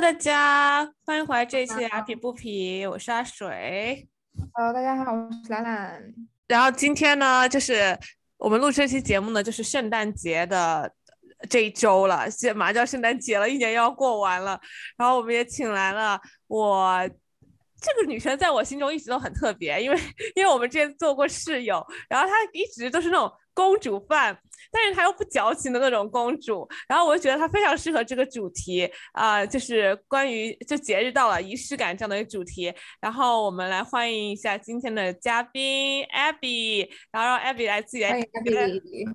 Hello，大家欢迎回来这一期的阿皮不皮，我是阿水。Hello，大家好，我是兰兰。然后今天呢，就是我们录这期节目呢，就是圣诞节的这一周了，现马上就要圣诞节了，一年又要过完了。然后我们也请来了我。这个女生在我心中一直都很特别，因为因为我们之前做过室友，然后她一直都是那种公主范，但是她又不矫情的那种公主，然后我就觉得她非常适合这个主题啊，就是关于就节日到了仪式感这样的一个主题。然后我们来欢迎一下今天的嘉宾 Abby，然后让 Abby 来自己来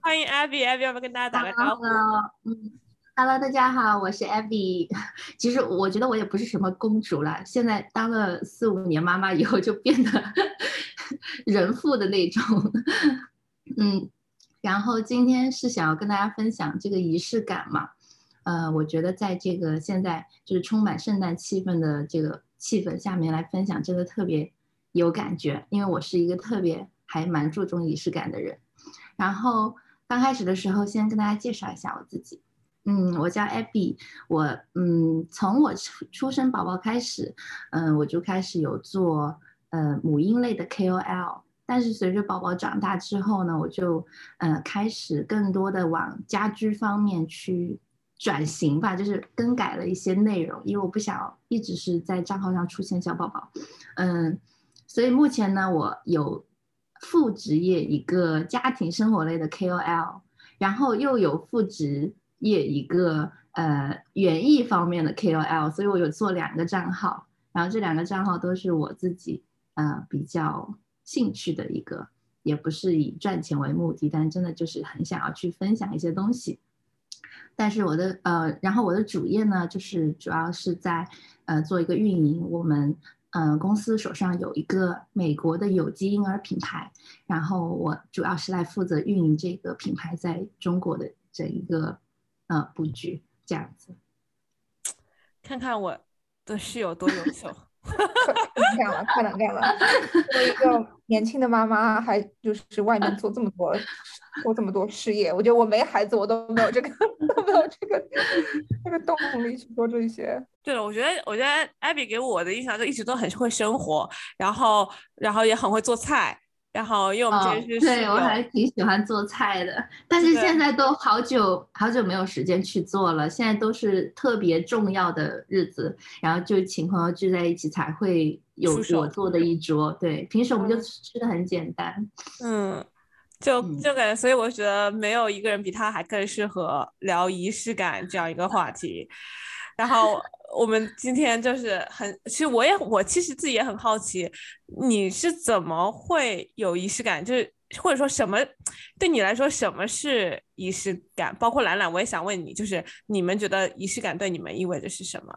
欢迎 Abby，Abby 要不要跟大家打个招呼？嗯。Hello，大家好，我是 Abby。其实我觉得我也不是什么公主了，现在当了四五年妈妈以后，就变得 人妇的那种。嗯，然后今天是想要跟大家分享这个仪式感嘛。呃，我觉得在这个现在就是充满圣诞气氛的这个气氛下面来分享，真的特别有感觉，因为我是一个特别还蛮注重仪式感的人。然后刚开始的时候，先跟大家介绍一下我自己。嗯，我叫 Abby，我嗯，从我出出生宝宝开始，嗯，我就开始有做呃母婴类的 KOL，但是随着宝宝长大之后呢，我就呃开始更多的往家居方面去转型吧，就是更改了一些内容，因为我不想一直是在账号上出现小宝宝，嗯，所以目前呢，我有副职业一个家庭生活类的 KOL，然后又有副职。业一个呃园艺方面的 KOL，所以我有做两个账号，然后这两个账号都是我自己呃比较兴趣的一个，也不是以赚钱为目的，但真的就是很想要去分享一些东西。但是我的呃，然后我的主业呢，就是主要是在呃做一个运营，我们嗯公司手上有一个美国的有机婴儿品牌，然后我主要是来负责运营这个品牌在中国的这一个。呃，布局这样子，看看我的室友多优秀，干了，太能干了！作为一个年轻的妈妈，还就是外面做这么多，做这么多事业，我觉得我没孩子，我都没有这个，都没有这个 这个动力去做这些。对了，我觉得，我觉得艾比给我的印象就一直都很会生活，然后，然后也很会做菜。然后，因为我们这是对我还挺喜欢做菜的，但是现在都好久好久没有时间去做了。现在都是特别重要的日子，然后就请朋友聚在一起才会有我做的一桌。对，平时我们就吃的很简单。嗯，就就感觉，所以我觉得没有一个人比他还更适合聊仪式感这样一个话题。然后。我们今天就是很，其实我也我其实自己也很好奇，你是怎么会有仪式感？就是或者说什么对你来说什么是仪式感？包括兰兰，我也想问你，就是你们觉得仪式感对你们意味着是什么？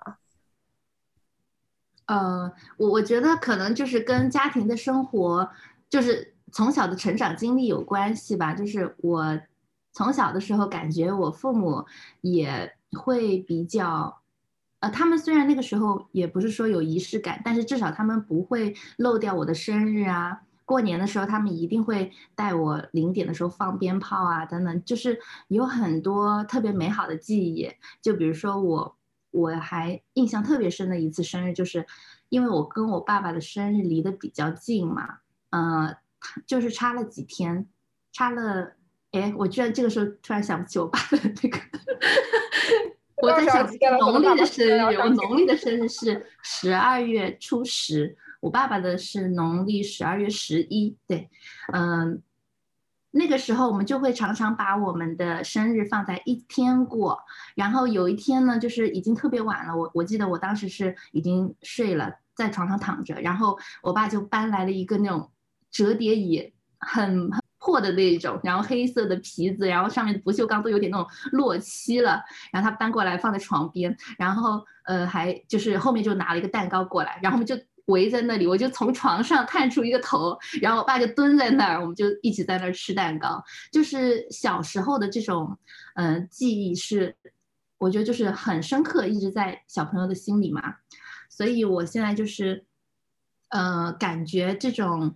呃，我我觉得可能就是跟家庭的生活，就是从小的成长经历有关系吧。就是我从小的时候感觉我父母也会比较。呃，他们虽然那个时候也不是说有仪式感，但是至少他们不会漏掉我的生日啊。过年的时候，他们一定会带我零点的时候放鞭炮啊，等等，就是有很多特别美好的记忆。就比如说我，我还印象特别深的一次生日，就是因为我跟我爸爸的生日离得比较近嘛，呃，就是差了几天，差了，哎，我居然这个时候突然想不起我爸的那个。我在想农历的生日，我农历的生日是十二月初十，我爸爸的是农历十二月十一。对，嗯，那个时候我们就会常常把我们的生日放在一天过，然后有一天呢，就是已经特别晚了，我我记得我当时是已经睡了，在床上躺着，然后我爸就搬来了一个那种折叠椅，很。破的那一种，然后黑色的皮子，然后上面的不锈钢都有点那种落漆了。然后他搬过来放在床边，然后呃还就是后面就拿了一个蛋糕过来，然后我们就围在那里，我就从床上探出一个头，然后我爸就蹲在那儿，我们就一起在那儿吃蛋糕。就是小时候的这种嗯记忆是，我觉得就是很深刻，一直在小朋友的心里嘛。所以我现在就是呃感觉这种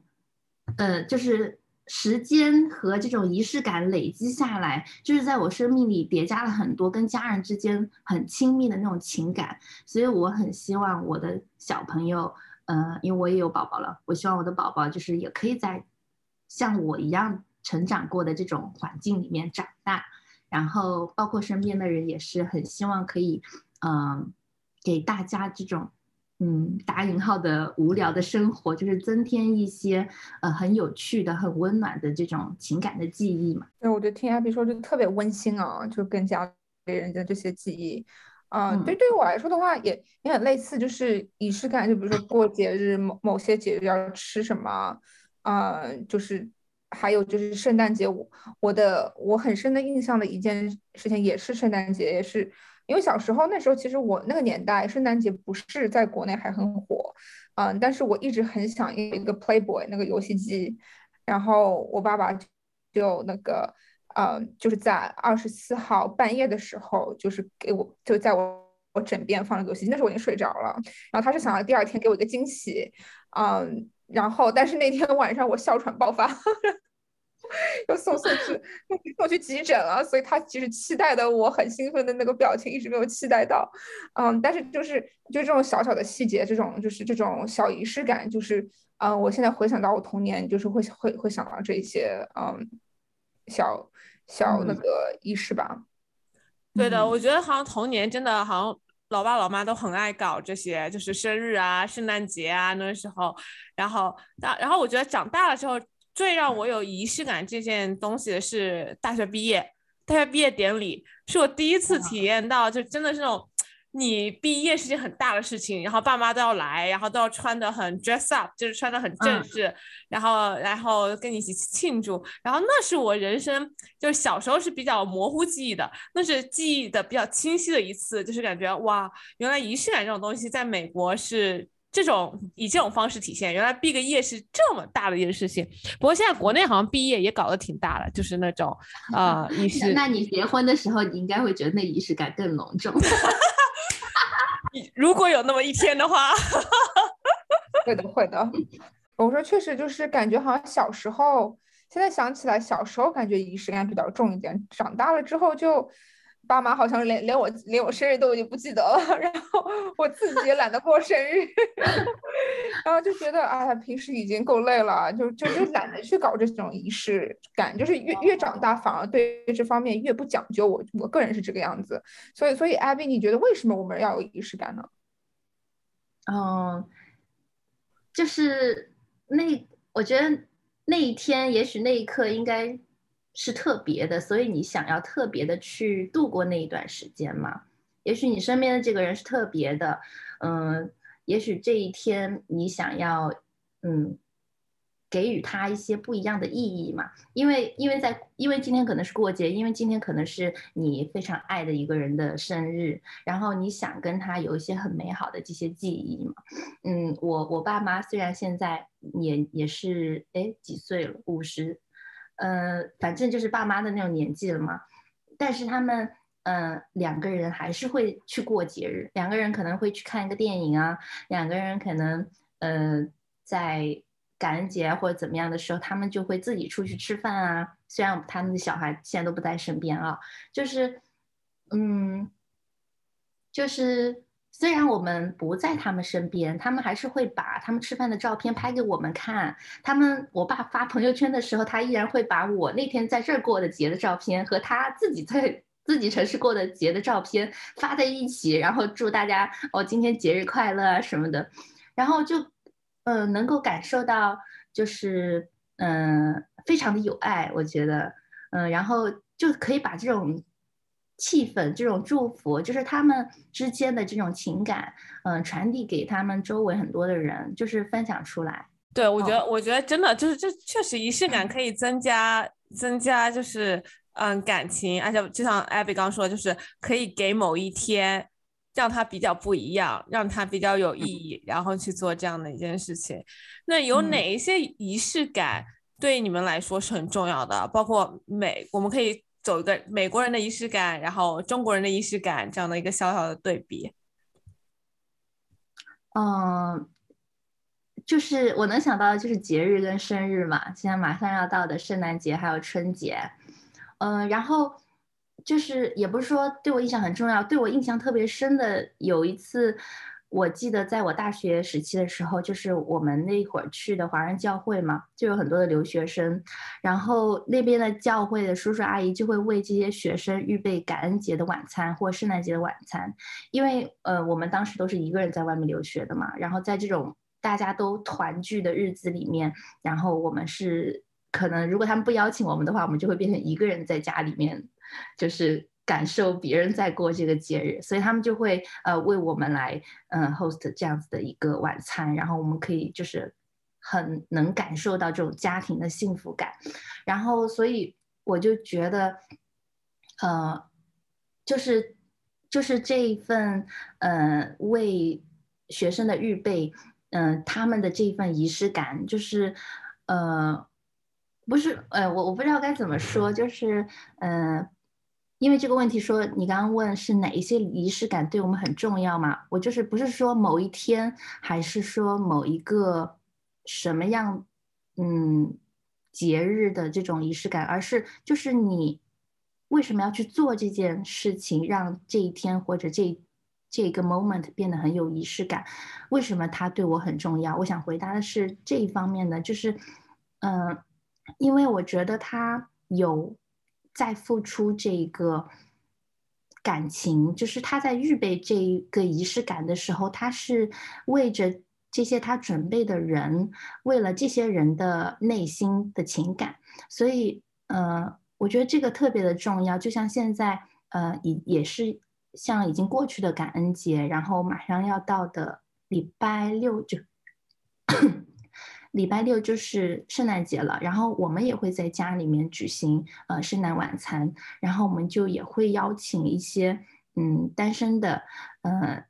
呃就是。时间和这种仪式感累积下来，就是在我生命里叠加了很多跟家人之间很亲密的那种情感，所以我很希望我的小朋友，呃，因为我也有宝宝了，我希望我的宝宝就是也可以在像我一样成长过的这种环境里面长大，然后包括身边的人也是很希望可以，嗯，给大家这种。嗯，打引号的无聊的生活，就是增添一些呃很有趣的、很温暖的这种情感的记忆嘛。对，我觉得听阿比说就特别温馨啊，就跟家里人的这些记忆，啊，对，对于我来说的话也也很类似，就是仪式感，就比如说过节日某某些节日要吃什么，啊，就是还有就是圣诞节，我我的我很深的印象的一件事情也是圣诞节，也是。因为小时候那时候，其实我那个年代，圣诞节不是在国内还很火，嗯，但是我一直很想要一个 Playboy 那个游戏机，然后我爸爸就那个，嗯，就是在二十四号半夜的时候，就是给我就在我我枕边放了个游戏机，那时候我已经睡着了，然后他是想要第二天给我一个惊喜，嗯，然后但是那天晚上我哮喘爆发。又送送去送去急诊了，所以他其实期待的我很兴奋的那个表情一直没有期待到，嗯，但是就是就这种小小的细节，这种就是这种小仪式感，就是嗯，我现在回想到我童年，就是会会会想到这些嗯小小那个仪式吧。对的，我觉得好像童年真的好像老爸老妈都很爱搞这些，就是生日啊、圣诞节啊那个时候，然后大然后我觉得长大了之后。最让我有仪式感这件东西的是大学毕业，大学毕业典礼是我第一次体验到，就真的是那种你毕业是件很大的事情，然后爸妈都要来，然后都要穿的很 dress up，就是穿的很正式，然后然后跟你一起庆祝，然后那是我人生就是小时候是比较模糊记忆的，那是记忆的比较清晰的一次，就是感觉哇，原来仪式感这种东西在美国是。这种以这种方式体现，原来毕个业是这么大的一件事情。不过现在国内好像毕业也搞得挺大的，就是那种啊仪式。那你结婚的时候，你应该会觉得那仪式感更隆重。如果有那么一天的话，会的会的。我说确实就是感觉好像小时候，现在想起来小时候感觉仪式感比较重一点，长大了之后就。爸妈好像连连我连我生日都已经不记得了，然后我自己也懒得过生日，然后就觉得哎呀，平时已经够累了，就就就懒得去搞这种仪式感，就是越越长大反而对这方面越不讲究。我我个人是这个样子，所以所以艾比，你觉得为什么我们要有仪式感呢？嗯，就是那我觉得那一天，也许那一刻应该。是特别的，所以你想要特别的去度过那一段时间嘛？也许你身边的这个人是特别的，嗯，也许这一天你想要，嗯，给予他一些不一样的意义嘛？因为，因为在，因为今天可能是过节，因为今天可能是你非常爱的一个人的生日，然后你想跟他有一些很美好的这些记忆嘛？嗯，我我爸妈虽然现在也也是哎几岁了，五十。呃，反正就是爸妈的那种年纪了嘛，但是他们，呃，两个人还是会去过节日，两个人可能会去看一个电影啊，两个人可能，呃，在感恩节或者怎么样的时候，他们就会自己出去吃饭啊。虽然他们的小孩现在都不在身边啊，就是，嗯，就是。虽然我们不在他们身边，他们还是会把他们吃饭的照片拍给我们看。他们，我爸发朋友圈的时候，他依然会把我那天在这儿过的节的照片和他自己在 自己城市过的节的照片发在一起，然后祝大家哦今天节日快乐啊什么的，然后就，嗯，能够感受到就是嗯非常的有爱，我觉得，嗯，然后就可以把这种。气氛，这种祝福，就是他们之间的这种情感，嗯，传递给他们周围很多的人，就是分享出来。对，我觉得，我觉得真的就是，这确实仪式感可以增加，增加就是嗯感情，而且就像艾比刚说，就是可以给某一天让它比较不一样，让它比较有意义，然后去做这样的一件事情。那有哪一些仪式感对你们来说是很重要的？包括美，我们可以。走一个美国人的仪式感，然后中国人的仪式感，这样的一个小小的对比。嗯，就是我能想到的就是节日跟生日嘛，现在马上要到的圣诞节还有春节，嗯，然后就是也不是说对我印象很重要，对我印象特别深的有一次。我记得在我大学时期的时候，就是我们那会儿去的华人教会嘛，就有很多的留学生，然后那边的教会的叔叔阿姨就会为这些学生预备感恩节的晚餐或圣诞节的晚餐，因为呃我们当时都是一个人在外面留学的嘛，然后在这种大家都团聚的日子里面，然后我们是可能如果他们不邀请我们的话，我们就会变成一个人在家里面，就是。感受别人在过这个节日，所以他们就会呃为我们来嗯 host 这样子的一个晚餐，然后我们可以就是很能感受到这种家庭的幸福感，然后所以我就觉得呃就是就是这一份呃为学生的预备，嗯他们的这一份仪式感，就是呃不是呃我我不知道该怎么说，就是嗯。因为这个问题说，你刚刚问是哪一些仪式感对我们很重要嘛？我就是不是说某一天，还是说某一个什么样嗯节日的这种仪式感，而是就是你为什么要去做这件事情，让这一天或者这这个 moment 变得很有仪式感？为什么它对我很重要？我想回答的是这一方面的，就是嗯，因为我觉得它有。在付出这个感情，就是他在预备这一个仪式感的时候，他是为着这些他准备的人，为了这些人的内心的情感，所以，呃，我觉得这个特别的重要。就像现在，呃，也也是像已经过去的感恩节，然后马上要到的礼拜六就。礼拜六就是圣诞节了，然后我们也会在家里面举行呃圣诞晚餐，然后我们就也会邀请一些嗯单身的，呃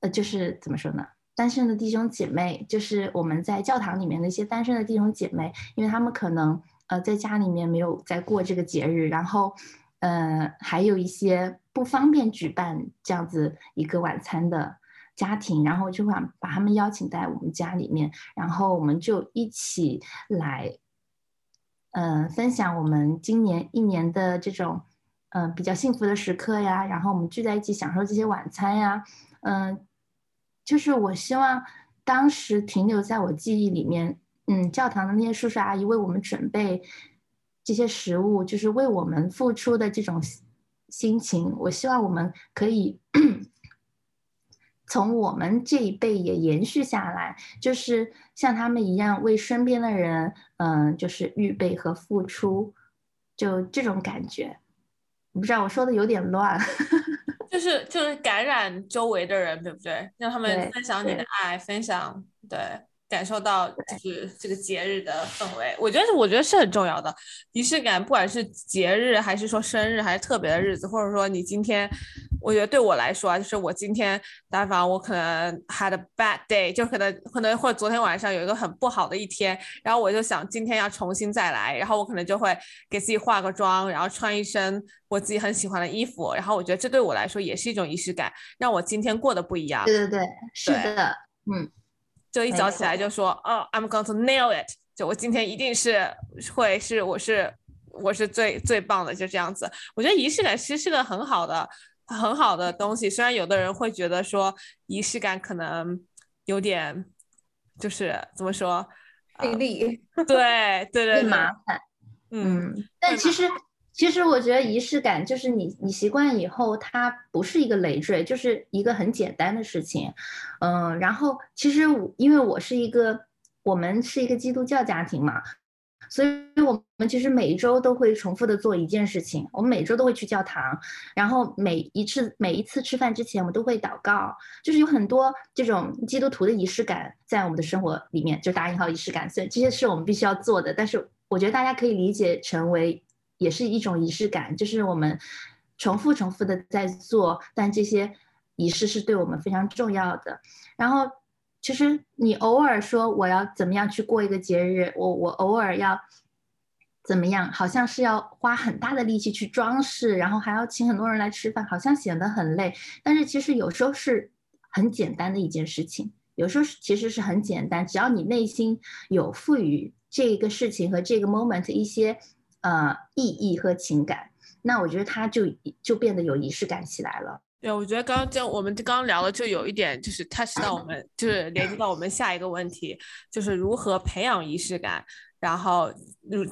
呃就是怎么说呢？单身的弟兄姐妹，就是我们在教堂里面的一些单身的弟兄姐妹，因为他们可能呃在家里面没有在过这个节日，然后呃还有一些不方便举办这样子一个晚餐的。家庭，然后就会把他们邀请在我们家里面，然后我们就一起来，嗯，分享我们今年一年的这种，嗯，比较幸福的时刻呀。然后我们聚在一起享受这些晚餐呀，嗯，就是我希望当时停留在我记忆里面，嗯，教堂的那些叔叔阿姨为我们准备这些食物，就是为我们付出的这种心情，我希望我们可以。从我们这一辈也延续下来，就是像他们一样为身边的人，嗯，就是预备和付出，就这种感觉。我不知道我说的有点乱，就是就是感染周围的人，对不对？让他们分享你的爱，分享对。感受到就是这个节日的氛围，我觉得是我觉得是很重要的。仪式感，不管是节日还是说生日还是特别的日子，或者说你今天，我觉得对我来说啊，就是我今天但凡，我可能 had a bad day，就可能可能或者昨天晚上有一个很不好的一天，然后我就想今天要重新再来，然后我可能就会给自己化个妆，然后穿一身我自己很喜欢的衣服，然后我觉得这对我来说也是一种仪式感，让我今天过得不一样。对对对，是的，嗯。就一早起来就说，哦，I'm going to nail it，就我今天一定是会是我是我是最最棒的，就这样子。我觉得仪式感其实是个很好的很好的东西，虽然有的人会觉得说仪式感可能有点就是怎么说费力，对 对对，麻。烦，嗯，但其实。其实我觉得仪式感就是你你习惯以后，它不是一个累赘，就是一个很简单的事情，嗯，然后其实我因为我是一个，我们是一个基督教家庭嘛，所以我们其实每一周都会重复的做一件事情，我们每周都会去教堂，然后每一次每一次吃饭之前，我们都会祷告，就是有很多这种基督徒的仪式感在我们的生活里面，就打引号仪式感，所以这些是我们必须要做的，但是我觉得大家可以理解成为。也是一种仪式感，就是我们重复、重复的在做，但这些仪式是对我们非常重要的。然后，其实你偶尔说我要怎么样去过一个节日，我我偶尔要怎么样，好像是要花很大的力气去装饰，然后还要请很多人来吃饭，好像显得很累。但是其实有时候是很简单的一件事情，有时候是其实是很简单，只要你内心有赋予这个事情和这个 moment 一些呃意义和情感，那我觉得它就就变得有仪式感起来了。对，我觉得刚刚就我们刚刚聊的就有一点，就是 touch 到我们，就是连接到我们下一个问题，就是如何培养仪式感，然后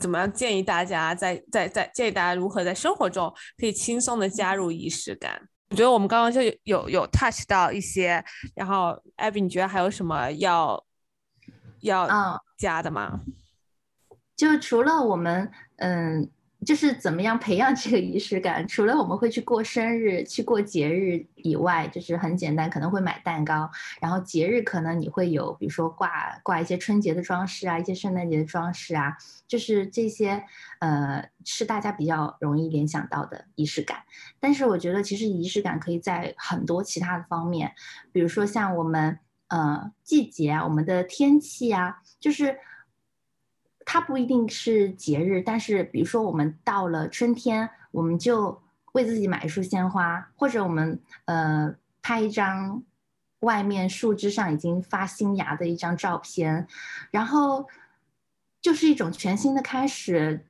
怎么样建议大家在在在建议大家如何在生活中可以轻松的加入仪式感。我觉得我们刚刚就有有 touch 到一些，然后艾比，你觉得还有什么要要加的吗？就除了我们，嗯。就是怎么样培养这个仪式感？除了我们会去过生日、去过节日以外，就是很简单，可能会买蛋糕。然后节日可能你会有，比如说挂挂一些春节的装饰啊，一些圣诞节的装饰啊，就是这些，呃，是大家比较容易联想到的仪式感。但是我觉得其实仪式感可以在很多其他的方面，比如说像我们呃季节啊，我们的天气啊，就是。它不一定是节日，但是比如说我们到了春天，我们就为自己买一束鲜花，或者我们呃拍一张外面树枝上已经发新芽的一张照片，然后就是一种全新的开始。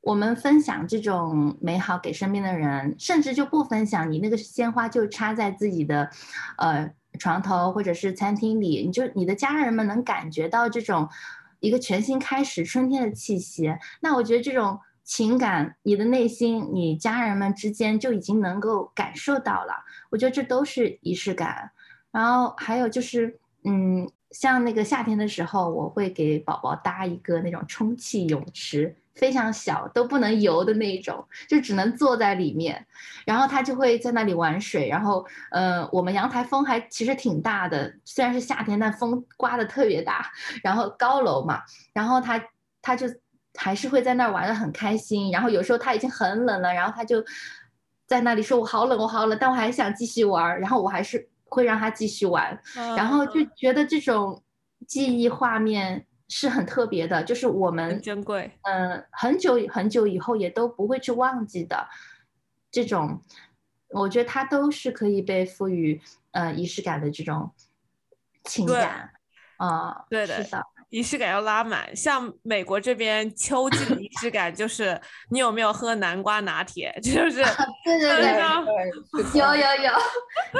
我们分享这种美好给身边的人，甚至就不分享，你那个鲜花就插在自己的呃床头或者是餐厅里，你就你的家人们能感觉到这种。一个全新开始，春天的气息。那我觉得这种情感，你的内心，你家人们之间就已经能够感受到了。我觉得这都是仪式感。然后还有就是，嗯，像那个夏天的时候，我会给宝宝搭一个那种充气泳池。非常小，都不能游的那种，就只能坐在里面，然后他就会在那里玩水。然后，呃，我们阳台风还其实挺大的，虽然是夏天，但风刮的特别大。然后高楼嘛，然后他他就还是会在那儿玩的很开心。然后有时候他已经很冷了，然后他就在那里说：“我好冷，我好冷。”但我还想继续玩，然后我还是会让他继续玩。然后就觉得这种记忆画面。是很特别的，就是我们珍贵，嗯，很久很久以后也都不会去忘记的这种，我觉得它都是可以被赋予呃仪式感的这种情感，啊，对的，是的。仪式感要拉满，像美国这边秋季的仪式感就是你有没有喝南瓜拿铁，就是对对对，有有有，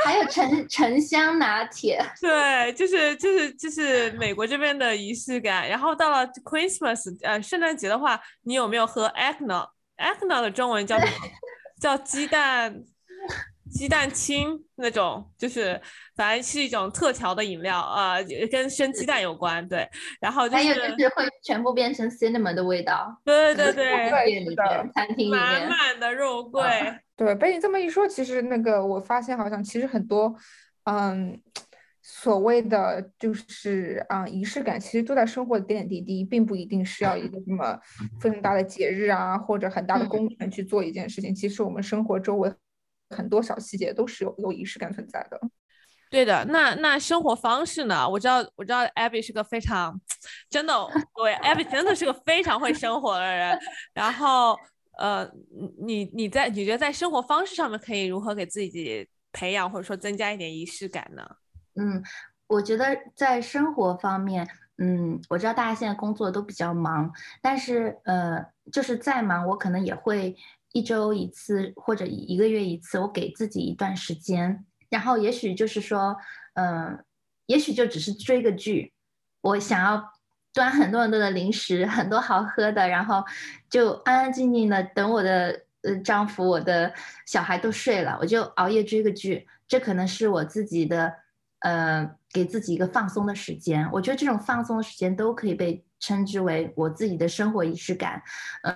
还有沉沉香拿铁，对，就是就是就是美国这边的仪式感。然后到了 Christmas，呃，圣诞节的话，你有没有喝 eggnog？eggnog 的中文叫什么？叫鸡蛋。鸡蛋清那种，就是反正是一种特调的饮料，呃，跟生鸡蛋有关，对。然后还有就是会全部变成 cinnamon 的味道，对对对，店里面、餐厅里面满满的肉桂。对，被你这么一说，其实那个我发现好像其实很多，嗯，所谓的就是啊仪式感，其实都在生活的点点滴滴，并不一定是要一个什么非常大的节日啊，或者很大的工程去做一件事情。其实我们生活周围。很多小细节都是有有仪式感存在的，对的。那那生活方式呢？我知道我知道，Abby 是个非常真的，对，Abby 真的是个非常会生活的人。然后，呃，你你在你觉得在生活方式上面可以如何给自己培养或者说增加一点仪式感呢？嗯，我觉得在生活方面，嗯，我知道大家现在工作都比较忙，但是呃，就是再忙，我可能也会。一周一次或者一个月一次，我给自己一段时间，然后也许就是说，嗯，也许就只是追个剧，我想要端很多很多的零食，很多好喝的，然后就安安静静的等我的呃丈夫、我的小孩都睡了，我就熬夜追个剧，这可能是我自己的，呃，给自己一个放松的时间。我觉得这种放松的时间都可以被。称之为我自己的生活仪式感，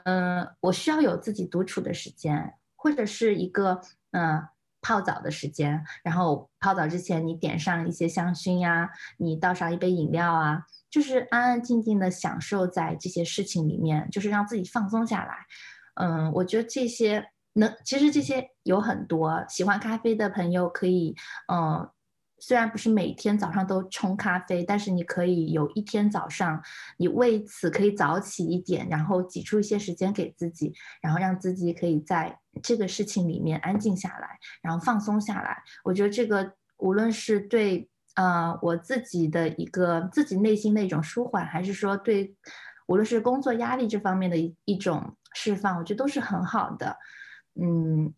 嗯，我需要有自己独处的时间，或者是一个嗯泡澡的时间。然后泡澡之前，你点上一些香薰呀，你倒上一杯饮料啊，就是安安静静的享受在这些事情里面，就是让自己放松下来。嗯，我觉得这些能，其实这些有很多喜欢咖啡的朋友可以，嗯。虽然不是每天早上都冲咖啡，但是你可以有一天早上，你为此可以早起一点，然后挤出一些时间给自己，然后让自己可以在这个事情里面安静下来，然后放松下来。我觉得这个无论是对呃我自己的一个自己内心的一种舒缓，还是说对无论是工作压力这方面的一一种释放，我觉得都是很好的。嗯，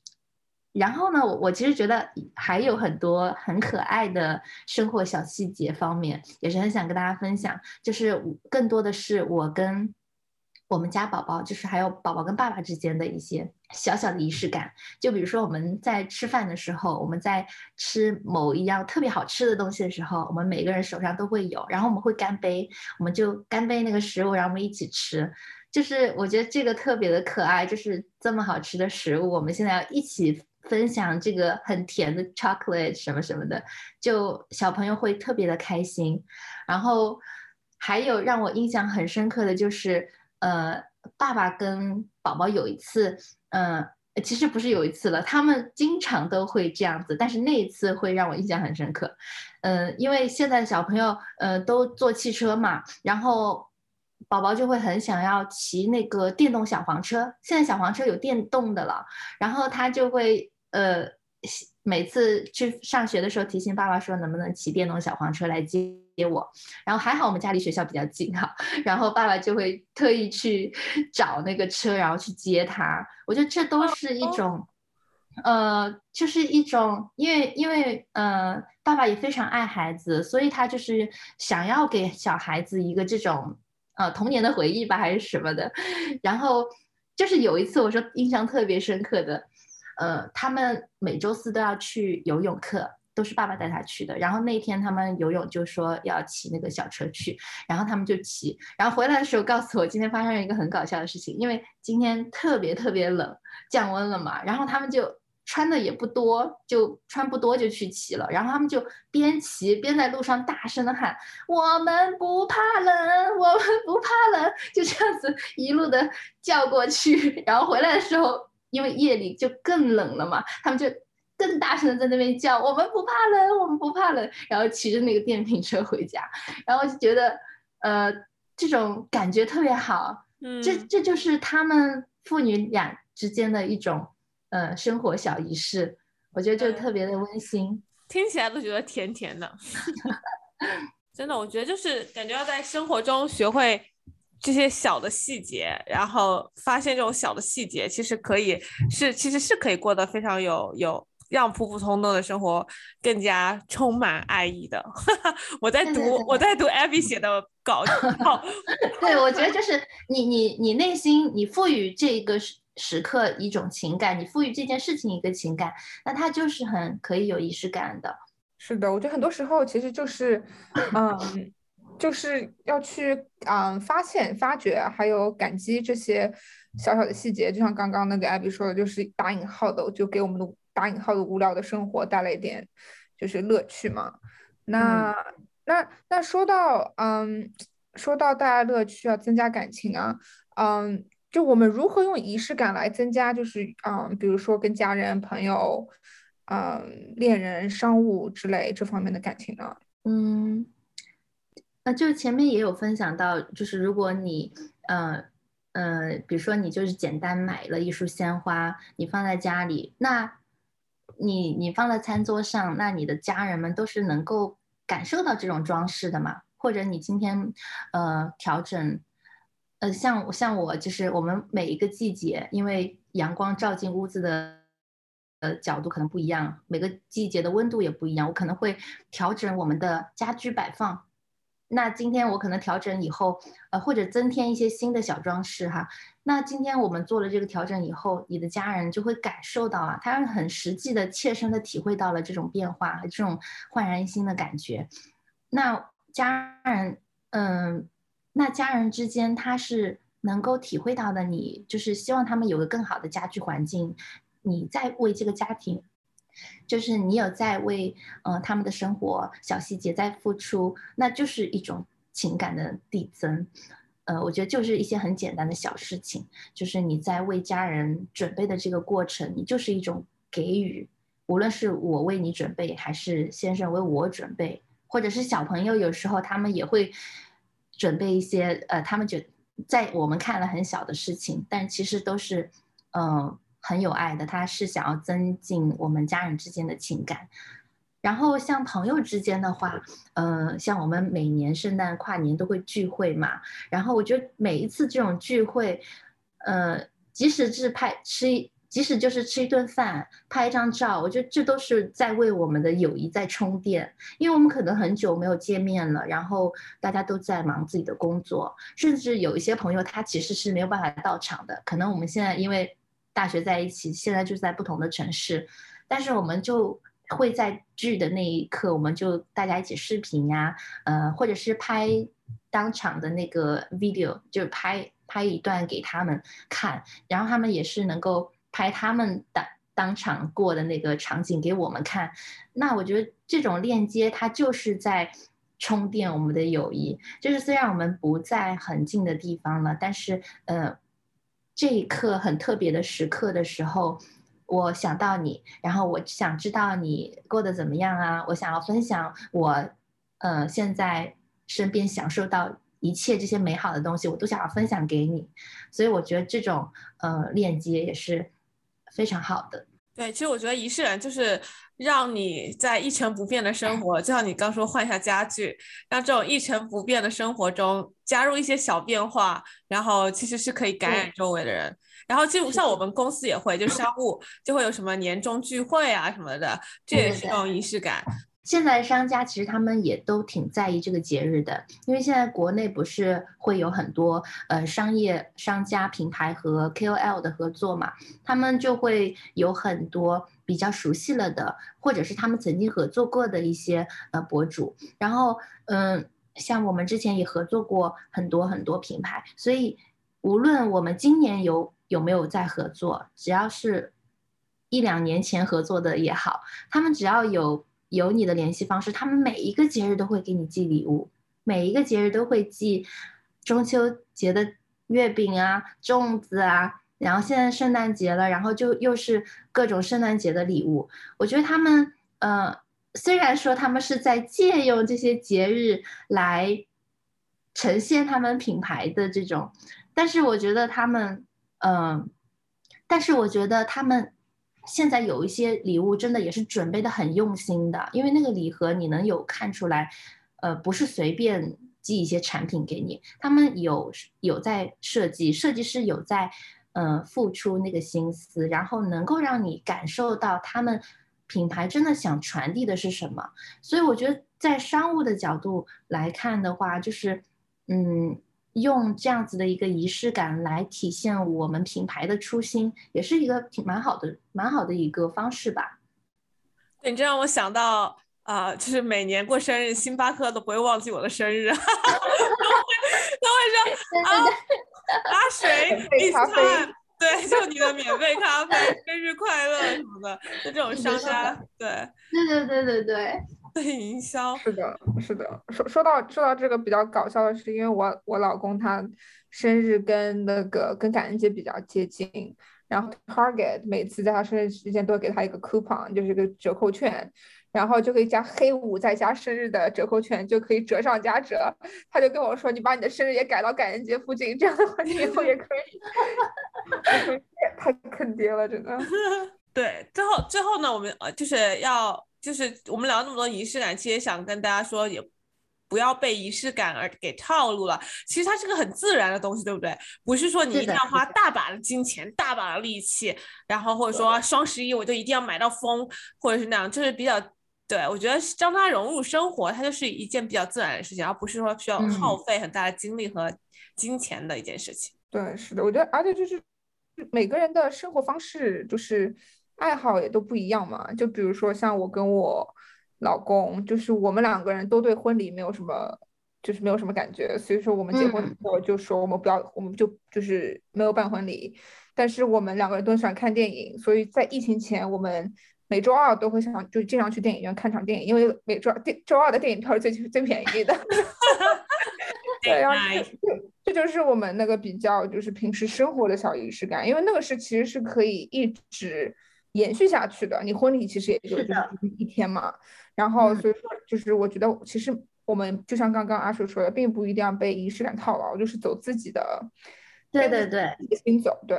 然后呢，我我其实觉得还有很多很可爱的生活小细节方面，也是很想跟大家分享。就是更多的是我跟我们家宝宝，就是还有宝宝跟爸爸之间的一些小小的仪式感。就比如说我们在吃饭的时候，我们在吃某一样特别好吃的东西的时候，我们每个人手上都会有，然后我们会干杯，我们就干杯那个食物，然后我们一起吃。就是我觉得这个特别的可爱，就是这么好吃的食物，我们现在要一起分享这个很甜的 chocolate 什么什么的，就小朋友会特别的开心。然后还有让我印象很深刻的就是，呃，爸爸跟宝宝有一次，嗯，其实不是有一次了，他们经常都会这样子，但是那一次会让我印象很深刻，嗯，因为现在小朋友，呃，都坐汽车嘛，然后。宝宝就会很想要骑那个电动小黄车，现在小黄车有电动的了，然后他就会呃每次去上学的时候提醒爸爸说能不能骑电动小黄车来接我，然后还好我们家离学校比较近哈，然后爸爸就会特意去 找那个车，然后去接他。我觉得这都是一种，呃，就是一种，因为因为呃爸爸也非常爱孩子，所以他就是想要给小孩子一个这种。呃，童年的回忆吧，还是什么的。然后就是有一次，我说印象特别深刻的，呃，他们每周四都要去游泳课，都是爸爸带他去的。然后那天他们游泳就说要骑那个小车去，然后他们就骑，然后回来的时候告诉我，今天发生了一个很搞笑的事情，因为今天特别特别冷，降温了嘛，然后他们就。穿的也不多，就穿不多就去骑了，然后他们就边骑边在路上大声的喊：“我们不怕冷，我们不怕冷。”就这样子一路的叫过去，然后回来的时候，因为夜里就更冷了嘛，他们就更大声的在那边叫：“我们不怕冷，我们不怕冷。”然后骑着那个电瓶车回家，然后就觉得，呃，这种感觉特别好。嗯，这这就是他们父女俩之间的一种。呃，生活小仪式，我觉得就特别的温馨，听起来都觉得甜甜的。真的，我觉得就是感觉要在生活中学会这些小的细节，然后发现这种小的细节，其实可以是其实是可以过得非常有有让普普通通的生活更加充满爱意的。我在读我在读 Abby 写的稿，对，我觉得就是你你你内心你赋予这个时。时刻一种情感，你赋予这件事情一个情感，那它就是很可以有仪式感的。是的，我觉得很多时候其实就是，嗯，就是要去嗯发现、发掘，还有感激这些小小的细节。就像刚刚那个艾比说的，就是打引号的，就给我们的打引号的无聊的生活带来一点就是乐趣嘛。那那那说到嗯，说到带来乐趣啊，增加感情啊，嗯。就我们如何用仪式感来增加，就是嗯，比如说跟家人、朋友、嗯，恋人、商务之类这方面的感情呢？嗯，呃，就前面也有分享到，就是如果你，呃，呃，比如说你就是简单买了一束鲜花，你放在家里，那你你放在餐桌上，那你的家人们都是能够感受到这种装饰的嘛？或者你今天，呃，调整。呃，像像我就是我们每一个季节，因为阳光照进屋子的呃角度可能不一样，每个季节的温度也不一样，我可能会调整我们的家居摆放。那今天我可能调整以后，呃，或者增添一些新的小装饰哈。那今天我们做了这个调整以后，你的家人就会感受到啊，他很实际的、切身的体会到了这种变化和这种焕然一新的感觉。那家人，嗯。那家人之间，他是能够体会到的。你就是希望他们有个更好的家居环境，你在为这个家庭，就是你有在为呃他们的生活小细节在付出，那就是一种情感的递增。呃，我觉得就是一些很简单的小事情，就是你在为家人准备的这个过程，你就是一种给予。无论是我为你准备，还是先生为我准备，或者是小朋友，有时候他们也会。准备一些呃，他们觉在我们看了很小的事情，但其实都是嗯很有爱的。他是想要增进我们家人之间的情感，然后像朋友之间的话，呃，像我们每年圣诞跨年都会聚会嘛，然后我觉得每一次这种聚会，呃，即使是拍吃，即使就是吃一顿饭、拍一张照，我觉得这都是在为我们的友谊在充电，因为我们可能很久没有见面了，然后大家都在忙自己的工作，甚至有一些朋友他其实是没有办法到场的，可能我们现在因为大学在一起，现在就在不同的城市，但是我们就。会在聚的那一刻，我们就大家一起视频呀，呃，或者是拍当场的那个 video，就是拍拍一段给他们看，然后他们也是能够拍他们当当场过的那个场景给我们看。那我觉得这种链接，它就是在充电我们的友谊。就是虽然我们不在很近的地方了，但是呃，这一刻很特别的时刻的时候。我想到你，然后我想知道你过得怎么样啊？我想要分享我，呃，现在身边享受到一切这些美好的东西，我都想要分享给你。所以我觉得这种呃链接也是非常好的。对，其实我觉得仪式感就是让你在一成不变的生活，就像你刚说换一下家具，让这种一成不变的生活中加入一些小变化，然后其实是可以感染周围的人。然后，就像我们公司也会，就商务就会有什么年终聚会啊什么的，这也是一种仪式感。现在商家其实他们也都挺在意这个节日的，因为现在国内不是会有很多呃商业商家品牌和 KOL 的合作嘛，他们就会有很多比较熟悉了的，或者是他们曾经合作过的一些呃博主。然后，嗯，像我们之前也合作过很多很多品牌，所以无论我们今年有。有没有在合作？只要是一两年前合作的也好，他们只要有有你的联系方式，他们每一个节日都会给你寄礼物，每一个节日都会寄中秋节的月饼啊、粽子啊，然后现在圣诞节了，然后就又是各种圣诞节的礼物。我觉得他们，呃，虽然说他们是在借用这些节日来呈现他们品牌的这种，但是我觉得他们。嗯，但是我觉得他们现在有一些礼物真的也是准备的很用心的，因为那个礼盒你能有看出来，呃，不是随便寄一些产品给你，他们有有在设计，设计师有在呃付出那个心思，然后能够让你感受到他们品牌真的想传递的是什么。所以我觉得在商务的角度来看的话，就是嗯。用这样子的一个仪式感来体现我们品牌的初心，也是一个挺蛮好的、蛮好的一个方式吧。对你这让我想到啊，就是每年过生日，星巴克都不会忘记我的生日，都会说啊，阿水，你看，对，就你的免费咖啡，生日快乐什么的，就这种商家，对，对对对对对。对营销是的，是的。说说到说到这个比较搞笑的是，因为我我老公他生日跟那个跟感恩节比较接近，然后 Target 每次在他生日之前都会给他一个 coupon，就是一个折扣券，然后就可以加黑五再加生日的折扣券，就可以折上加折。他就跟我说：“你把你的生日也改到感恩节附近，这样的话你以后也可以。”太坑爹了，真的。对，最后最后呢，我们呃就是要。就是我们聊那么多仪式感，其实想跟大家说，也不要被仪式感而给套路了。其实它是个很自然的东西，对不对？不是说你一定要花大把的金钱、大把的力气，然后或者说双十一我就一定要买到疯，或者是那样，就是比较对我觉得将它融入生活，它就是一件比较自然的事情，而不是说需要耗费很大的精力和金钱的一件事情。对，是的，我觉得，而且就是每个人的生活方式就是。爱好也都不一样嘛，就比如说像我跟我老公，就是我们两个人都对婚礼没有什么，就是没有什么感觉，所以说我们结婚之后就说我们不要，我们就就是没有办婚礼。但是我们两个人都喜欢看电影，所以在疫情前，我们每周二都会想就经常去电影院看场电影，因为每周二电周二的电影票是最最便宜的。对，然后这就是我们那个比较就是平时生活的小仪式感，因为那个是其实是可以一直。延续下去的，你婚礼其实也就就是一天嘛，然后所以说就是我觉得其实我们就像刚刚阿水说的，并不一定要被仪式感套牢，就是走自己的，对对对，心走，对。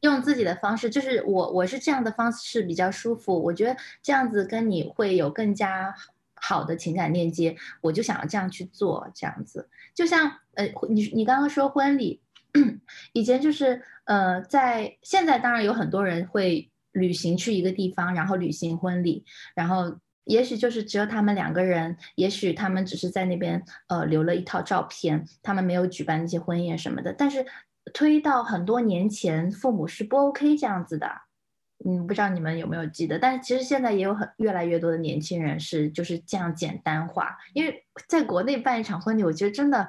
用自己的方式，就是我我是这样的方式比较舒服，我觉得这样子跟你会有更加好的情感链接，我就想要这样去做，这样子。就像呃，你你刚刚说婚礼，以前就是呃，在现在当然有很多人会旅行去一个地方，然后旅行婚礼，然后也许就是只有他们两个人，也许他们只是在那边呃留了一套照片，他们没有举办那些婚宴什么的，但是。推到很多年前，父母是不 OK 这样子的，嗯，不知道你们有没有记得？但是其实现在也有很越来越多的年轻人是就是这样简单化，因为在国内办一场婚礼，我觉得真的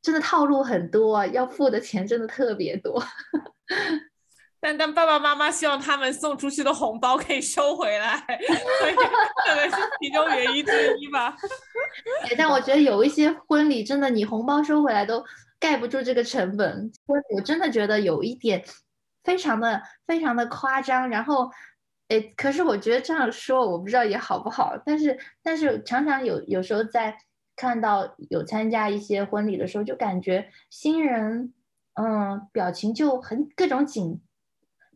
真的套路很多，要付的钱真的特别多。但但爸爸妈妈希望他们送出去的红包可以收回来，所以可能是其中原因之一吧。但我觉得有一些婚礼真的，你红包收回来都。盖不住这个成本，我我真的觉得有一点非常的非常的夸张。然后，诶，可是我觉得这样说我不知道也好不好。但是但是常常有有时候在看到有参加一些婚礼的时候，就感觉新人嗯表情就很各种紧。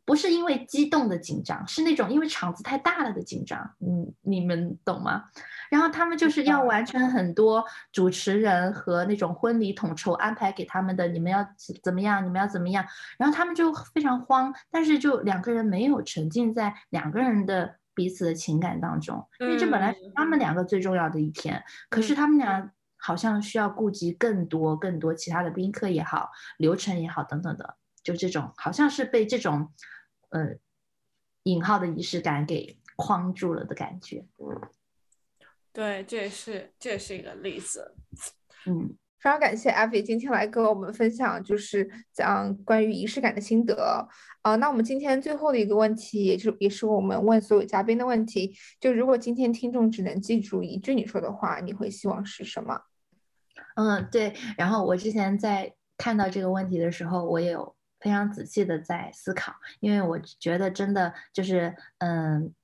不是因为激动的紧张，是那种因为场子太大了的紧张。嗯，你们懂吗？然后他们就是要完成很多主持人和那种婚礼统筹安排给他们的，你们要怎么样？你们要怎么样？然后他们就非常慌，但是就两个人没有沉浸在两个人的彼此的情感当中，因为这本来是他们两个最重要的一天，可是他们俩好像需要顾及更多更多其他的宾客也好，流程也好等等的，就这种好像是被这种。呃，引号的仪式感给框住了的感觉。对，这也是这也是一个例子。嗯，非常感谢阿飞今天来跟我们分享，就是讲关于仪式感的心得。啊，那我们今天最后的一个问题，也是也是我们问所有嘉宾的问题，就如果今天听众只能记住一句你说的话，你会希望是什么？嗯，对。然后我之前在看到这个问题的时候，我也有。非常仔细的在思考，因为我觉得真的就是，嗯，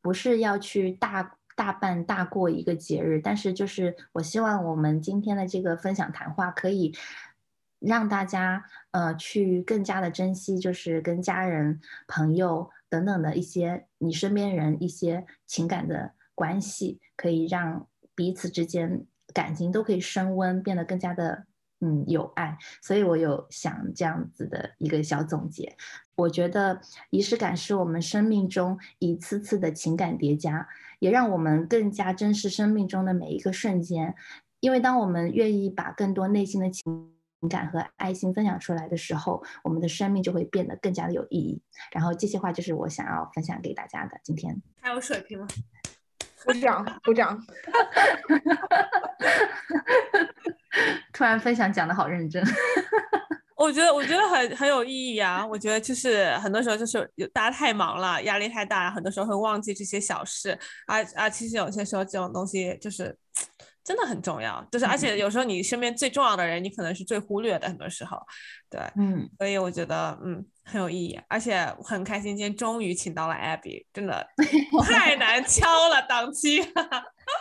不是要去大大办大过一个节日，但是就是我希望我们今天的这个分享谈话可以让大家呃去更加的珍惜，就是跟家人、朋友等等的一些你身边人一些情感的关系，可以让彼此之间感情都可以升温，变得更加的。嗯，有爱，所以我有想这样子的一个小总结。我觉得仪式感是我们生命中一次次的情感叠加，也让我们更加珍视生命中的每一个瞬间。因为当我们愿意把更多内心的情感和爱心分享出来的时候，我们的生命就会变得更加的有意义。然后这些话就是我想要分享给大家的。今天还有水平吗？鼓掌，鼓掌。突然分享讲的好认真，我觉得我觉得很很有意义啊！我觉得就是很多时候就是有大家太忙了，压力太大，很多时候会忘记这些小事啊啊！其实有些时候这种东西就是真的很重要，就是而且有时候你身边最重要的人，你可能是最忽略的，很多时候，对，嗯，所以我觉得嗯。很有意义，而且很开心，今天终于请到了 Abby，真的 太难敲了档期，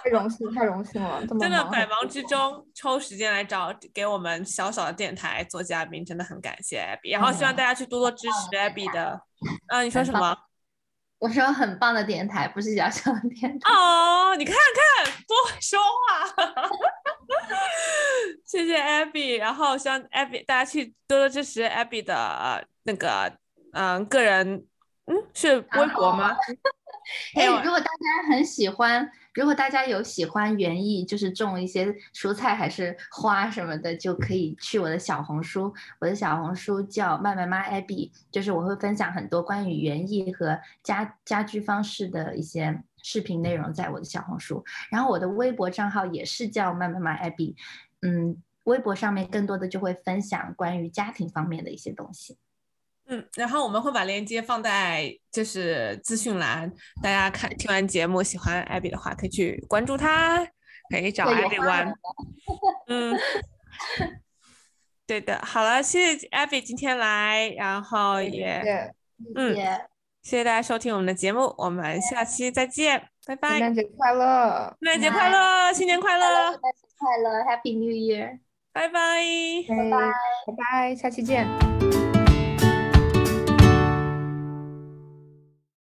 太荣幸，太荣幸了，真的百忙之中抽时间来找给我们小小的电台做嘉宾，真的很感谢 Abby，然后希望大家去多多支持 Abby 的。啊，你说什么？我说很棒的电台，不是小小的电台。哦，你看看多会说话。谢谢 Abby，然后希望 Abby 大家去多多支持 Abby 的。那个，嗯，个人，嗯，是微博吗？哎，如果大家很喜欢，如果大家有喜欢园艺，就是种一些蔬菜还是花什么的，就可以去我的小红书。我的小红书叫麦麦妈 Abby，就是我会分享很多关于园艺和家家居方式的一些视频内容，在我的小红书。然后我的微博账号也是叫麦麦妈 Abby，嗯，微博上面更多的就会分享关于家庭方面的一些东西。嗯，然后我们会把链接放在就是资讯栏，大家看听完节目喜欢艾比的话，可以去关注他，可以找艾比玩。嗯，对的，好了，谢谢艾比今天来，然后也嗯，谢谢大家收听我们的节目，我们下期再见，拜拜。圣诞节快乐！圣诞节快乐！新年快乐！圣诞节快乐！Happy New Year！拜拜！拜拜！拜拜！下期见。